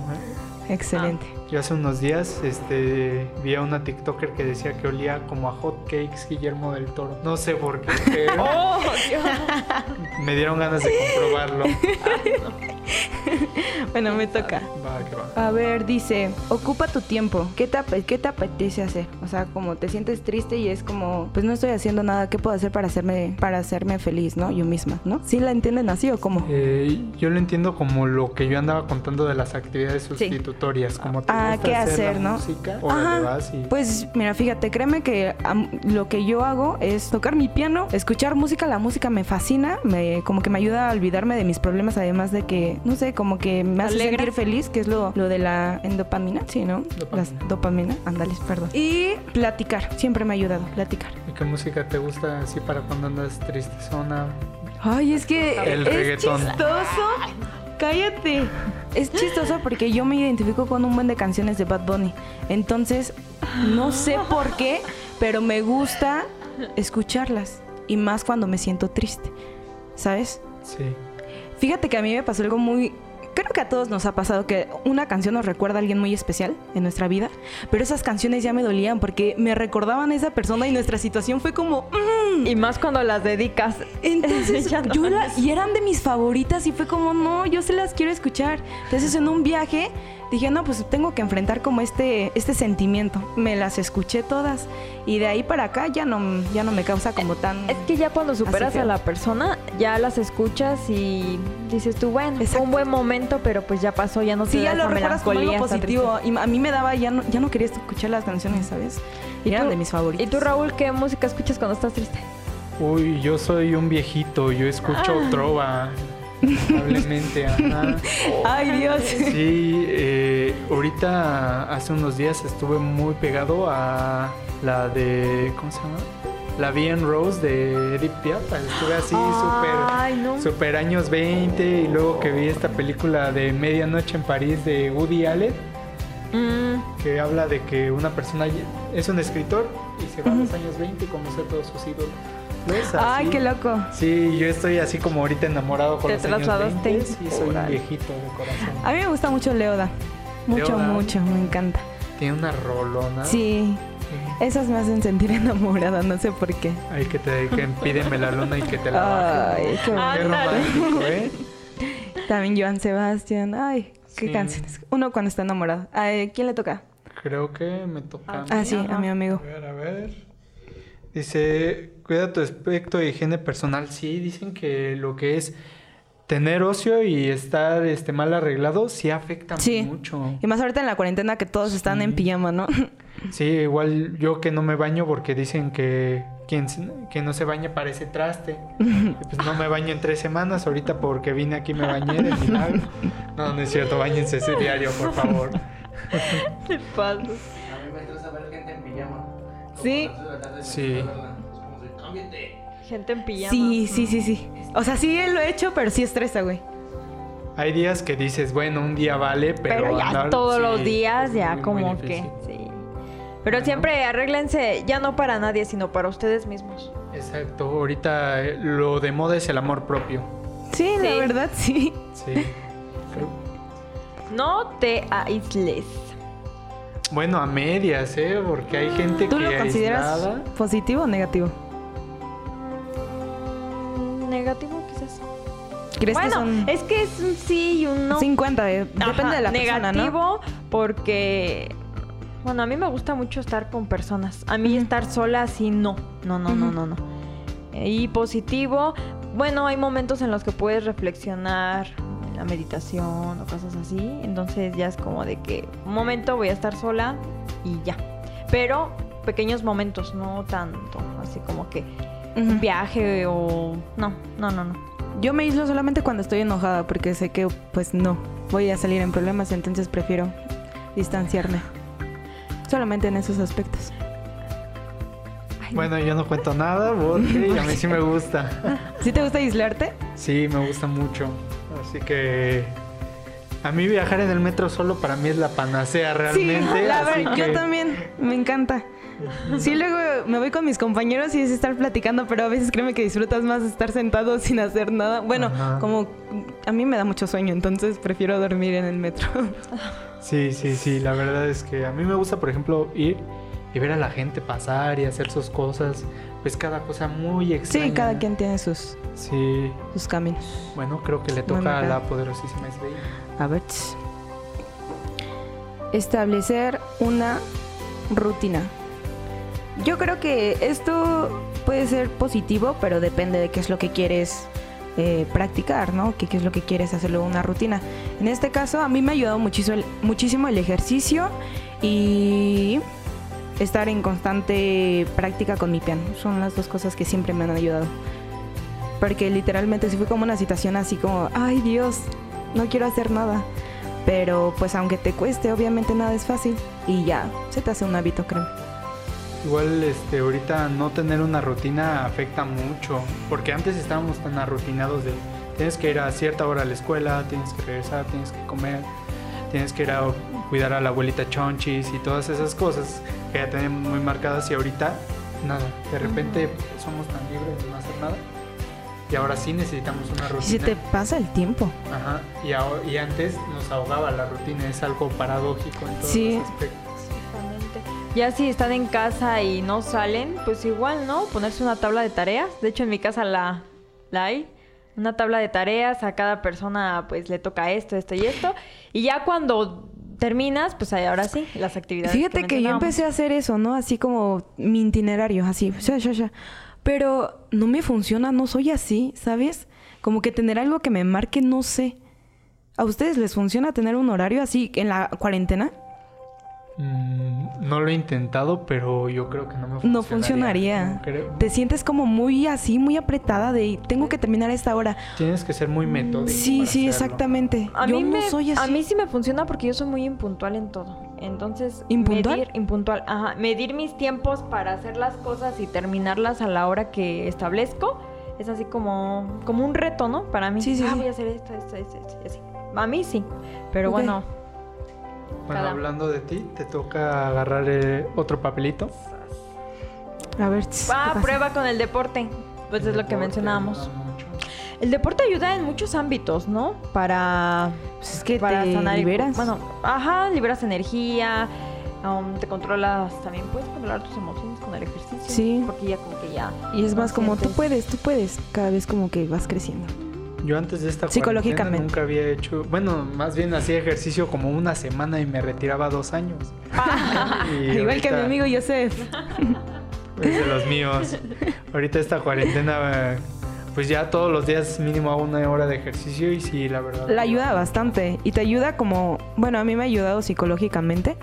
Excelente. Yo hace unos días este, vi a una TikToker que decía que olía como a hot cakes Guillermo del Toro. No sé por qué, pero ¡Oh, Dios! me dieron ganas de comprobarlo. Bueno, me toca. Va, que va. A ver, dice, ocupa tu tiempo. ¿Qué te, ¿Qué te apetece hacer? O sea, como te sientes triste y es como, pues no estoy haciendo nada. ¿Qué puedo hacer para hacerme, para hacerme feliz, no? Yo misma, ¿no? ¿Sí la entienden así o cómo? Eh, yo lo entiendo como lo que yo andaba contando de las actividades sustitutorias, como te Ah, ¿qué hacer, no? música, Ajá. vas y Pues mira, fíjate, créeme que lo que yo hago es tocar mi piano, escuchar música, la música me fascina, me como que me ayuda a olvidarme de mis problemas, además de que, no sé, como que me hace ¿Alegra? sentir feliz, que es lo, lo de la endopamina, sí, ¿no? Dopamina. Las dopamina, ándales, perdón. Y platicar, siempre me ha ayudado, platicar. ¿Y qué música te gusta así para cuando andas triste? Zona. Ay, es que El es reggaetón. chistoso. Cállate. Es chistoso porque yo me identifico con un buen de canciones de Bad Bunny. Entonces, no sé por qué, pero me gusta escucharlas. Y más cuando me siento triste. ¿Sabes? Sí. Fíjate que a mí me pasó algo muy... Creo que a todos nos ha pasado que una canción nos recuerda a alguien muy especial en nuestra vida, pero esas canciones ya me dolían porque me recordaban a esa persona y nuestra situación fue como... "Mm". Y más cuando las dedicas. Entonces, Ya no yo van la- así. y eran de mis favoritas y fue como, no, yo se las quiero escuchar. Entonces, en un viaje dije, no, pues tengo que enfrentar como este, este sentimiento. Me las escuché todas y de ahí para acá ya no, ya no me causa como tan... Es que ya cuando superas a la persona, ya las escuchas y dices tú, bueno, fue un buen momento, pero pues ya pasó, ya no Sí, te ya da lo recuerdas como algo positivo. Y a mí me daba, ya no, ya no quería escuchar las canciones, ¿sabes? Y ¿Y eran tú- de mis favoritas. ¿Y tú, Raúl, qué música escuchas cuando estás triste? Uy, yo soy un viejito, yo escucho Ah. trova. Lamentablemente, ajá. Ay, Dios. Sí, eh, ahorita hace unos días estuve muy pegado a la de. ¿Cómo se llama? La Bien Rose de Edith Piaf. Estuve así súper. no. Super años 20 y luego que vi esta película de Medianoche en París de Woody Allen Mm, que habla de que una persona es un escritor y se va a los años 20 y conoce a todos sus ídolos. ¿Ves? Ay, qué loco. Sí, yo estoy así como ahorita enamorado con Te los años trasladaste. 20 y soy un Órale. viejito de corazón. A mí me gusta mucho Leoda. Mucho, Leoda. mucho, me encanta. Tiene una rolona. Sí, Sí. esas me hacen sentir enamorada, no sé por qué. Ay, que te dediquen, pídeme la luna y que te la baje. Ay, qué Qué bonito. romántico, ¿eh? También Joan Sebastián. Ay, qué Sí. canciones. Uno cuando está enamorado. Ay, ¿Quién le toca? Creo que me toca. a. Ah, sí, a mi A amigo. ver, a ver. Dice, cuida tu aspecto de higiene personal. Sí, dicen que lo que es tener ocio y estar este, mal arreglado sí afecta Sí. mucho. Y más ahorita en la cuarentena que todos están Sí. en pijama, ¿no? Sí, igual yo que no me baño porque dicen que quien, que no se baña parece traste. Pues no me baño en tres semanas, ahorita porque vine aquí me bañé de milagro. No, no es cierto, bañense ese diario, por favor. te paso. A mí me estresa ver gente en pijama. Sí. Sí. Gente en pijama. Sí, sí, sí, sí. O sea, sí lo he hecho, pero sí estresa, güey. Hay días que dices, bueno, un día vale, pero... Pero, ya andar- todos sí, los días, ya muy, como muy que. Sí. Pero Bueno. siempre arréglense, ya no para nadie, sino para ustedes mismos. Exacto, ahorita eh, lo de moda es el amor propio. Sí, la verdad, sí. Sí. No te aísles. Bueno, a medias, ¿eh? Porque hay gente ¿Tú que lo consideras aislada- positivo o negativo? Negativo, quizás. ¿Crees que Bueno, son es que es un sí y un no. 50? eh, Ajá, Depende de la persona, ¿no? Negativo porque... Bueno, a mí me gusta mucho estar con personas. A mí estar sola así no. No, no, no, no, no. Eh, Y positivo, bueno, hay momentos en los que puedes reflexionar en la meditación o cosas así. Entonces ya es como de que un momento voy a estar sola y ya. Pero pequeños momentos, no tanto. Así como que un Ujú. viaje o... No, no, no, no. Yo me aíslo solamente cuando estoy enojada porque sé que pues no voy a salir en problemas, entonces prefiero distanciarme. Solamente en esos aspectos. Ay, Bueno, yo no cuento nada porque a mí sí me gusta. ¿Sí te gusta aislarte? Sí, me gusta mucho. Así que a mí viajar en el metro solo para mí es la panacea realmente. sí, la así verdad, que- yo también, me encanta. Sí, luego me voy con mis compañeros y es estar platicando, pero a veces créeme que disfrutas más estar sentado sin hacer nada. Bueno, Ajá. como a mí me da mucho sueño, entonces prefiero dormir en el metro. Sí, sí, sí. La verdad es que a mí me gusta, por ejemplo, ir y ver a la gente pasar y hacer sus cosas. Pues cada cosa muy extraña. Sí, cada quien tiene sus, Sí. sus caminos. Bueno, creo que le Bueno, toca a la poderosísima. A ver. Establecer una rutina. Yo creo que esto puede ser positivo, pero depende de qué es lo que quieres eh, practicar, ¿no? ¿Qué, es lo que quieres hacerlo una rutina. En este caso, a mí me ha ayudado muchísimo el, muchísimo el ejercicio y estar en constante práctica con mi piano. Son las dos cosas que siempre me han ayudado. Porque literalmente sí fue como una situación así como, ay Dios, no quiero hacer nada. Pero pues aunque te cueste, obviamente nada es fácil. Y ya, se te hace un hábito, creo. Igual, este, ahorita no tener una rutina afecta mucho, porque antes estábamos tan arrutinados de tienes que ir a cierta hora a la escuela, tienes que regresar, tienes que comer, tienes que ir a cuidar a la abuelita chonchis y todas esas cosas que ya tenemos muy marcadas y ahorita nada, de repente somos tan libres de no hacer nada y ahora sí necesitamos una Y rutina. se te pasa el tiempo. Ajá, y, y antes nos ahogaba la rutina, es algo paradójico en todos Sí. los aspectos. Ya si están en casa y no salen, pues igual, ¿no? Ponerse una tabla de tareas. De hecho, en mi casa la, la hay. Una tabla de tareas, a cada persona pues le toca esto, esto y esto. Y ya cuando terminas, pues ahora sí, las actividades. Fíjate que, yo mencionábamos. empecé a hacer eso, ¿no? Así como mi itinerario, así, ya, ya, ya. Pero no me funciona, no soy así, ¿sabes? Como que tener algo que me marque, no sé. ¿A ustedes les funciona tener un horario así en la cuarentena? Mm, no lo he intentado, pero yo creo que no me funcionaría. No funcionaría. No creo. Te sientes como muy así, muy apretada de tengo que terminar a esta hora. Tienes que ser muy metódico. Sí, para sí, hacerlo. exactamente. A yo mí, no me, soy así. a mí sí me funciona porque yo soy muy impuntual en todo. Entonces, ¿Impuntual? medir, impuntual, ajá, medir mis tiempos para hacer las cosas y terminarlas a la hora que establezco es así como, como un reto, ¿no? Para mí. Sí, sí, ah, sí. voy a hacer esto, esto, esto, esto, y así. A mí sí, pero bueno. Bueno, Cada- hablando de ti, te toca agarrar eh, otro papelito. A ver. tss, ¿qué Ah, pasa? prueba con el deporte. Pues es lo que mencionábamos. El deporte ayuda en muchos ámbitos, ¿no? Para Pues es que para te sanar y- liberas. bueno, ajá, liberas energía, um, te controlas también, puedes controlar tus emociones con el ejercicio. Sí. Porque ya como que ya. y es más como tú puedes, tú puedes. Cada vez como que vas creciendo. Yo antes de esta Psicológicamente. cuarentena nunca había hecho, bueno, más bien hacía ejercicio como una semana y me retiraba dos años. Y Igual que mi amigo Yosef. Es de los míos. Ahorita esta cuarentena, pues ya todos los días mínimo hago una hora de ejercicio y sí, la verdad. La ayuda bastante. Y te ayuda como. Bueno, a mí me ha ayudado psicológicamente.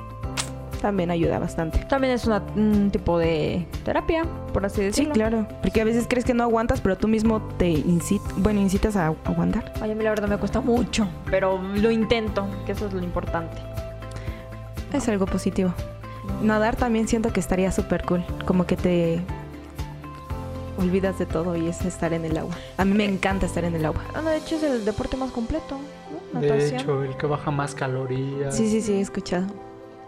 También ayuda bastante. También es una- un tipo de terapia, por así Sí, decirlo. claro. Porque a veces crees que no aguantas, pero tú mismo te incitas, bueno, incitas a aguantar. Ay, a mí la verdad me cuesta mucho, pero lo intento, que eso es lo importante. Es algo positivo. Nadar también siento que estaría súper cool. Como que te olvidas de todo y es estar en el agua. A mí me encanta estar en el agua. Ah, no, de hecho es el deporte más completo, ¿no? De hecho, el que baja más calorías. Sí, sí, sí, he escuchado.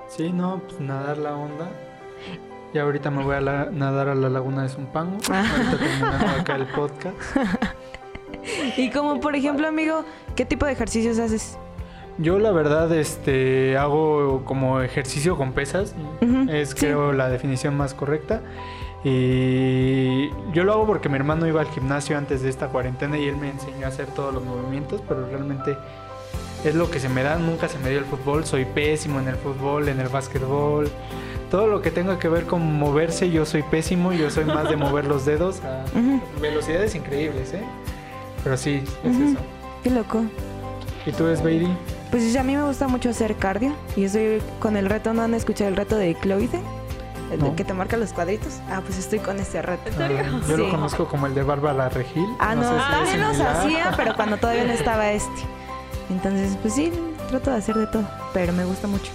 Sí, no, pues nadar la onda. Y ahorita me voy a la- nadar a la laguna de Zumpango. Ah. Ahorita terminando acá el podcast. Y como por ejemplo, amigo, ¿qué tipo de ejercicios haces? Yo la verdad este hago como ejercicio con pesas. Es sí. creo la definición más correcta. Y yo lo hago porque mi hermano iba al gimnasio antes de esta cuarentena y él me enseñó a hacer todos los movimientos, pero realmente es lo que se me da, nunca se me dio el fútbol, soy pésimo en el fútbol, en el básquetbol, todo lo que tenga que ver con moverse, yo soy pésimo, yo soy más de mover los dedos a Ujú, velocidades increíbles, ¿eh? Pero sí, es Ujú. eso. Qué loco. ¿Y tú, Sveiri? Pues a mí me gusta mucho hacer cardio. Y estoy con el reto, ¿no han escuchado el reto de Cloide? El de No. que te marca los cuadritos. Ah, pues estoy con ese reto. ¿En serio? Ah, yo lo Sí. conozco como el de Bárbara Regil. Ah, no, sé si también los similar. hacía, pero cuando todavía no estaba este. Entonces, pues sí, trato de hacer de todo, pero me gusta mucho.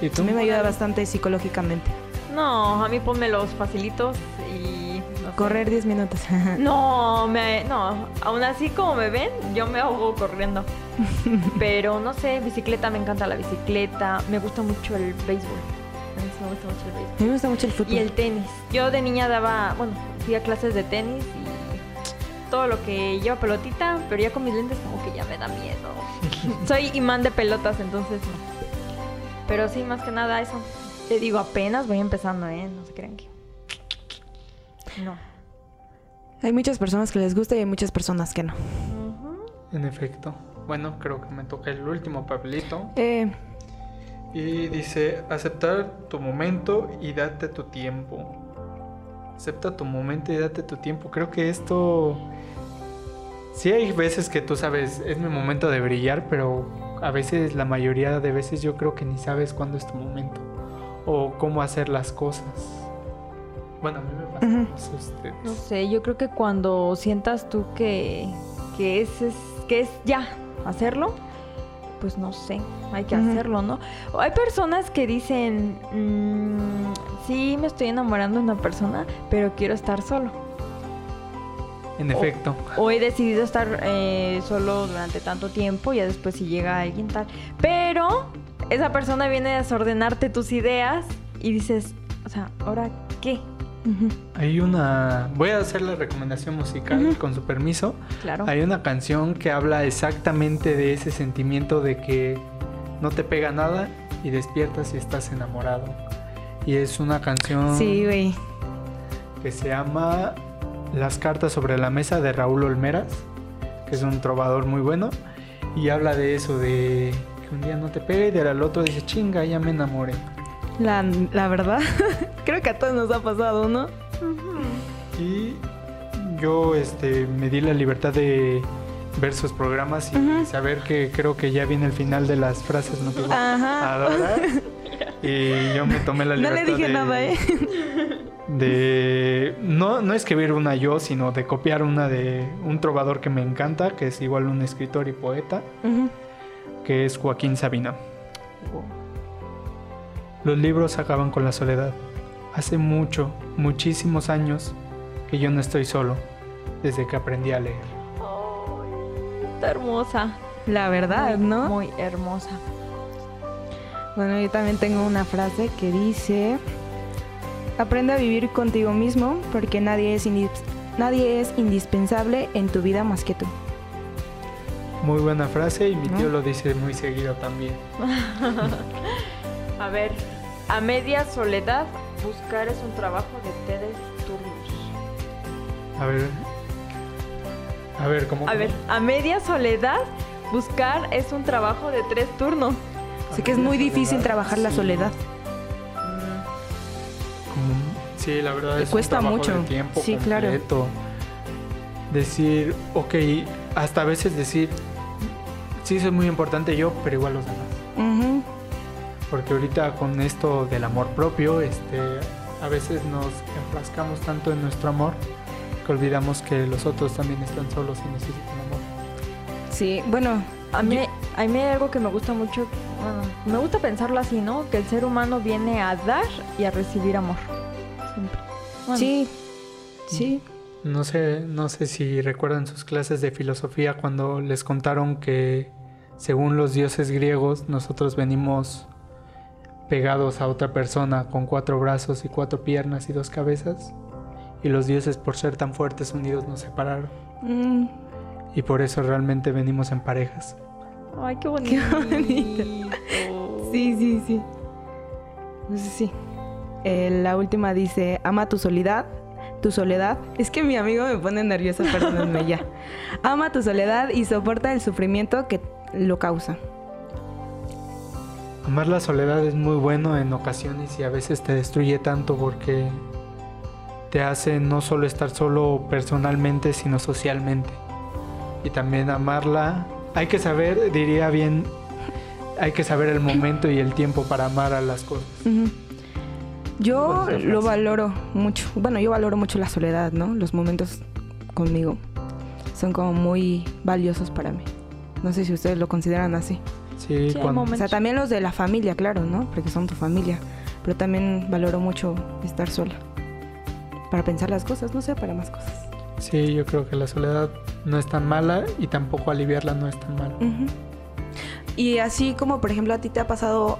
¿Y A tú? mí me ayuda bastante psicológicamente. No, a mí ponme los facilitos y... no sé. Correr 10 minutos. No, me, no, aún así como me ven, yo me ahogo corriendo. Pero no sé, bicicleta, me encanta la bicicleta, me gusta mucho el béisbol. A mí sí me gusta mucho el béisbol. A mí me gusta mucho el fútbol. Y el tenis. Yo de niña daba, bueno, fui a clases de tenis y todo lo que lleva pelotita, pero ya con mis lentes como que ya me da miedo. Soy imán de pelotas, entonces no. Pero sí, más que nada eso. Te digo, apenas voy empezando, ¿eh? No se crean que... No. Hay muchas personas que les gusta y hay muchas personas que no. En efecto. Bueno, creo que me toca el último papelito. Eh, Y dice, aceptar tu momento y date tu tiempo. Acepta tu momento y date tu tiempo. Creo que esto... Sí hay veces que tú sabes, es mi momento de brillar, pero a veces, la mayoría de veces yo creo que ni sabes cuándo es tu momento. O cómo hacer las cosas. Bueno, a mí me pasa. No sé ustedes. No sé, yo creo que cuando sientas tú que, que, es, es- que es ya hacerlo, pues no sé, hay que Ujú. hacerlo, ¿no? O hay personas que dicen, "Mm, sí, me estoy enamorando de una persona, pero quiero estar solo. En efecto. O he decidido estar eh, solo durante tanto tiempo y ya después si llega alguien tal. Pero esa persona viene a desordenarte tus ideas y dices, o sea, ¿ahora qué? Hay una... Voy a hacer la recomendación musical con su permiso. Claro. Hay una canción que habla exactamente de ese sentimiento de que no te pega nada y despiertas y estás enamorado. Y es una canción Sí, güey. que se llama Las cartas sobre la mesa de Raúl Olmeras, que es un trovador muy bueno. Y habla de eso, de que un día no te pega y del al otro dice, chinga, ya me enamoré. La, la verdad, creo que a todos nos ha pasado, ¿no? Y yo este, me di la libertad de ver sus programas y saber que creo que ya viene el final de las frases Ajá. motivadoras. Y yo me tomé la No libertad le dije de, nada, ¿eh? de no, no escribir una yo, sino de copiar una de un trovador que me encanta, que es igual un escritor y poeta, que es Joaquín Sabina. Los libros acaban con la soledad. Hace mucho, muchísimos años que yo no estoy solo, desde que aprendí a leer. Está hermosa. La verdad, Muy, ¿no? Muy hermosa. Bueno, yo también tengo una frase que dice, aprende a vivir contigo mismo porque nadie es, indis- nadie es indispensable en tu vida más que tú. Muy buena frase y mi ¿No? tío lo dice muy seguido también. A ver, a media soledad, buscar es un trabajo de tres turnos. A ver. A ver, ¿cómo? A ver, a media soledad, buscar es un trabajo de tres turnos. Así que es muy difícil trabajar la soledad. Como- Sí, la verdad es cuesta un mucho. de tiempo Sí, claro. completo. Decir, ok, hasta a veces decir, sí soy muy importante yo, pero igual los demás. Porque ahorita con esto del amor propio, este, a veces nos enfrascamos tanto en nuestro amor que olvidamos que los otros también están solos y necesitan amor. Sí, bueno, A mí, a mí hay algo que me gusta mucho, bueno, me gusta pensarlo así, ¿no? Que el ser humano viene a dar y a recibir amor. Siempre. Bueno, sí, sí. No sé, no sé si recuerdan sus clases de filosofía cuando les contaron que según los dioses griegos nosotros venimos pegados a otra persona con cuatro brazos y cuatro piernas y dos cabezas. Y los dioses por ser tan fuertes unidos nos separaron. Mm, Y por eso realmente venimos en parejas. Ay, qué bonito. bonito. Sí, sí, sí. Pues sí. Eh, la última dice, ama tu soledad, tu soledad. Es que mi amigo me pone nerviosa, perdónenme ya. Ama tu soledad y soporta el sufrimiento que lo causa. Amar la soledad es muy bueno en ocasiones y a veces te destruye tanto porque te hace no solo estar solo personalmente, sino socialmente. Y también amarla, hay que saber, diría bien, hay que saber el momento y el tiempo para amar a las cosas. Yo lo valoro mucho. Bueno, yo valoro mucho la soledad, ¿no? Los momentos conmigo son como muy valiosos para mí. No sé si ustedes lo consideran así. Sí, Sí, cuando, O sea, también los de la familia, claro, ¿no? Porque son tu familia. Pero también valoro mucho estar sola. Para pensar las cosas, no sé, para más cosas. Sí, yo creo que la soledad no es tan mala y tampoco aliviarla no es tan mala. Ujú. Y así como, por ejemplo, a ti te ha pasado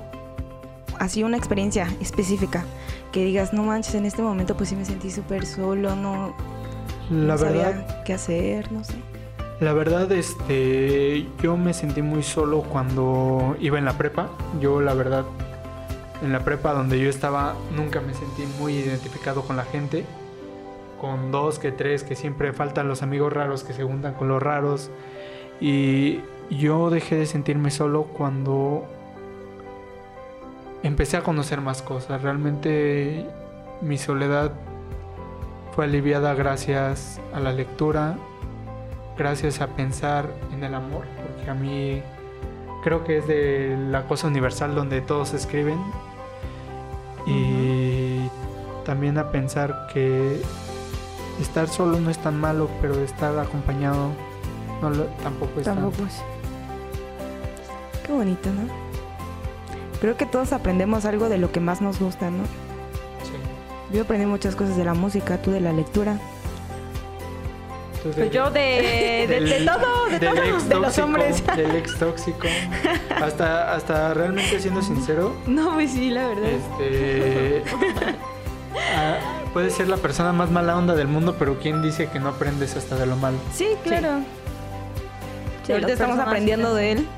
así una experiencia específica que digas, no manches, en este momento pues sí me sentí súper solo, no, La no verdad, sabía qué hacer, no sé. La verdad, este, yo me sentí muy solo cuando iba en la prepa. Yo, la verdad, en la prepa donde yo estaba, nunca me sentí muy identificado con la gente. Con dos, que tres, que siempre faltan los amigos raros que se juntan con los raros. Y yo dejé de sentirme solo cuando empecé a conocer más cosas. Realmente mi soledad fue aliviada gracias a la lectura, gracias a pensar en el amor, porque a mí creo que es de la cosa universal donde todos escriben y también a pensar que estar solo no es tan malo, pero estar acompañado no lo- tampoco es tan- Tampoco es. Qué bonito, ¿no? Creo que todos aprendemos algo de lo que más nos gusta, ¿no? Sí. Yo aprendí muchas cosas de la música, tú de la lectura. Tú Pues yo de, de, de todo, de del todo. ex de los hombres. del ex tóxico, hasta, hasta realmente siendo sincero, No, pues sí, la verdad. Este. puedes ser la persona más mala onda del mundo, pero ¿quién dice que no aprendes hasta de lo malo? Sí, claro. Sí, ahorita estamos aprendiendo de él.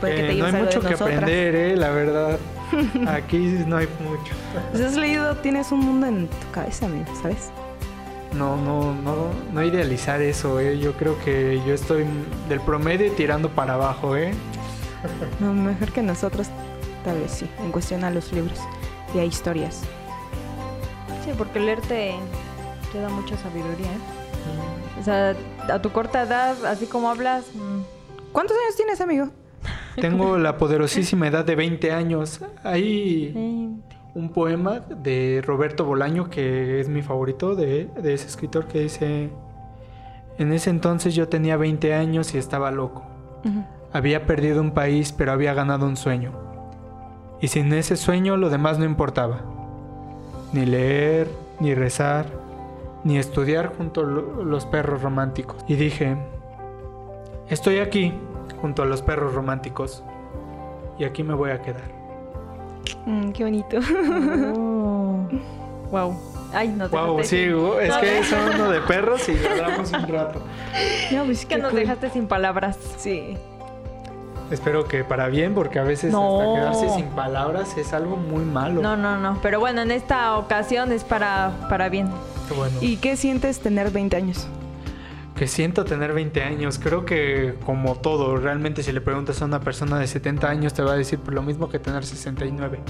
Puede Eh, te no hay mucho que nosotras. aprender, eh, la verdad. Aquí no hay mucho. Has leído, tienes un mundo en tu cabeza, amigo, ¿sabes? No, no, no, no idealizar eso, eh. Yo creo que yo estoy del promedio y tirando para abajo, eh. No, mejor que nosotros, tal vez sí, en cuestión a los libros y a historias. Sí, porque leer te, te da mucha sabiduría. ¿eh? O sea, a tu corta edad, así como hablas, mm, ¿Cuántos años tienes, amigo? Tengo la poderosísima edad de 20 años. Hay veinte. un poema de Roberto Bolaño que es mi favorito de, de ese escritor que dice, en ese entonces yo tenía 20 años y estaba loco. Había perdido un país pero había ganado un sueño. Y sin ese sueño lo demás no importaba. Ni leer, ni rezar, ni estudiar junto a lo- los perros románticos. Y dije, estoy aquí junto a los perros románticos. Y aquí me voy a quedar. Mm, qué bonito. Wow. Ay, no te Wow, sí, es No, que son uno de perros y hablamos un rato. No, pues Es que nos dejaste sin palabras. Sí. Espero que para bien, porque a veces No. hasta quedarse sin palabras es algo muy malo. No, no, no. Pero bueno, en esta ocasión es para, para bien. Qué bueno. ¿Y qué sientes tener 20 años? Que siento tener 20 años. Creo que como todo, realmente si le preguntas a una persona de 70 años te va a decir por lo mismo que tener 69.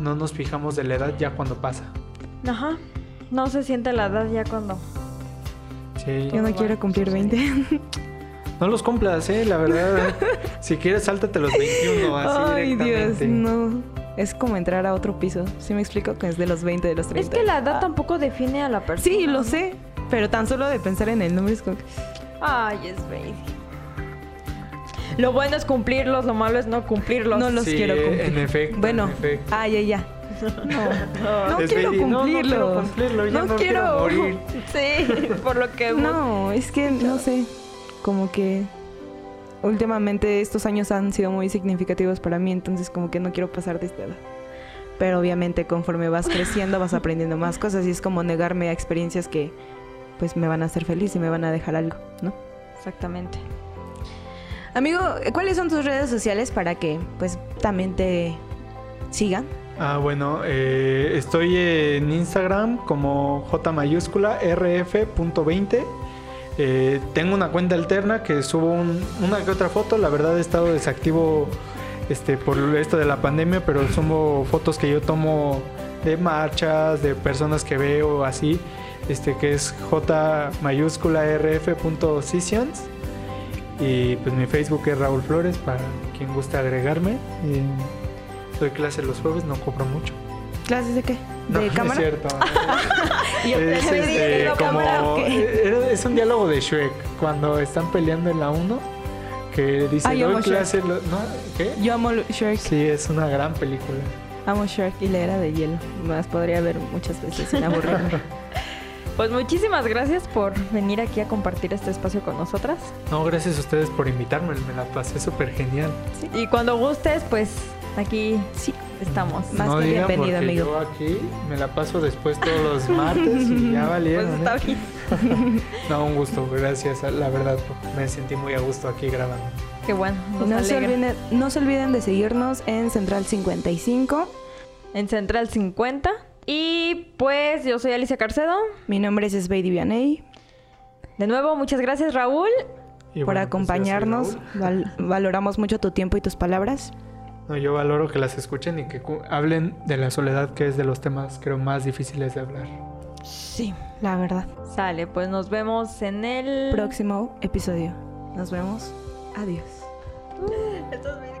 No nos fijamos de la edad ya cuando pasa. Ajá. No se siente la edad ya cuando. Sí. Yo no quiero cumplir 20. No los cumplas, eh, la verdad. si quieres, sáltate los 21, así Ay, Dios, no. Es como entrar a otro piso. ¿Sí me explico? Que es de los 20, de los 30. Es que la edad Ah. tampoco define a la persona. Sí, lo sé. Pero tan solo de pensar en el nombre es como que- Ay, es baby. Lo bueno es cumplirlos, lo malo es no cumplirlos. No los Sí, quiero cumplir. en efecto, Bueno, en efecto. ah, ya, ya. No, no Es quiero baby, no, no cumplirlo. quiero cumplirlo, ya No no quiero quiero. morir. Sí, por lo que. No, es que no sé. Como que últimamente estos años han sido muy significativos para mí, entonces como que no quiero pasar de esta edad. pero obviamente conforme vas creciendo vas aprendiendo más cosas y es como negarme a experiencias que pues me van a hacer feliz y me van a dejar algo, ¿no? Exactamente. Amigo, ¿cuáles son tus redes sociales para que pues también te sigan? Ah, bueno, eh, estoy en Instagram como J mayúscula rf.20. Eh, tengo una cuenta alterna que subo un- una que otra foto. La verdad he estado desactivo este, por esto de la pandemia, pero subo fotos que yo tomo de marchas, de personas que veo así. Este que es J mayúscula rf.sessions. Y pues mi Facebook es Raúl Flores para quien guste agregarme. Doy clase los jueves, no cobro mucho. ¿Clases de qué? No, ¿De no cámara? es cierto. Es, este, ¿de como, cámara es un diálogo de Shrek cuando están peleando en la 1 que dice Ah, yo amo clase lo- ¿no? ¿qué? Yo amo Shrek, Sí, es una gran película. amo Shrek y la era de hielo. Más podría ver muchas veces sin aburrirme. Pues muchísimas gracias por venir aquí a compartir este espacio con nosotras. No, gracias a ustedes por invitarme, me la pasé súper genial. Y cuando gustes, pues aquí Sí. Estamos. Más no que digan bienvenido, porque amigo. yo aquí me la paso después todos los martes y ya Pues valieron. está ¿eh? bien. No, un gusto, gracias, la verdad, me sentí muy a gusto aquí grabando. Qué bueno. No se, olviden, no se olviden de seguirnos en Central 55. En Central 50. Y pues yo soy Alicia Carcedo. Mi nombre es Sveidi Vianey. De nuevo, muchas gracias Raúl. Y por bueno, pues, acompañarnos. Raúl. Val- valoramos mucho tu tiempo y tus palabras. No, yo valoro que las escuchen y que hablen de la soledad, que es de los temas, creo, más difíciles de hablar. Sí. La verdad. Sale, pues nos vemos en el Próximo episodio. Nos vemos. Adiós. Esto es bien-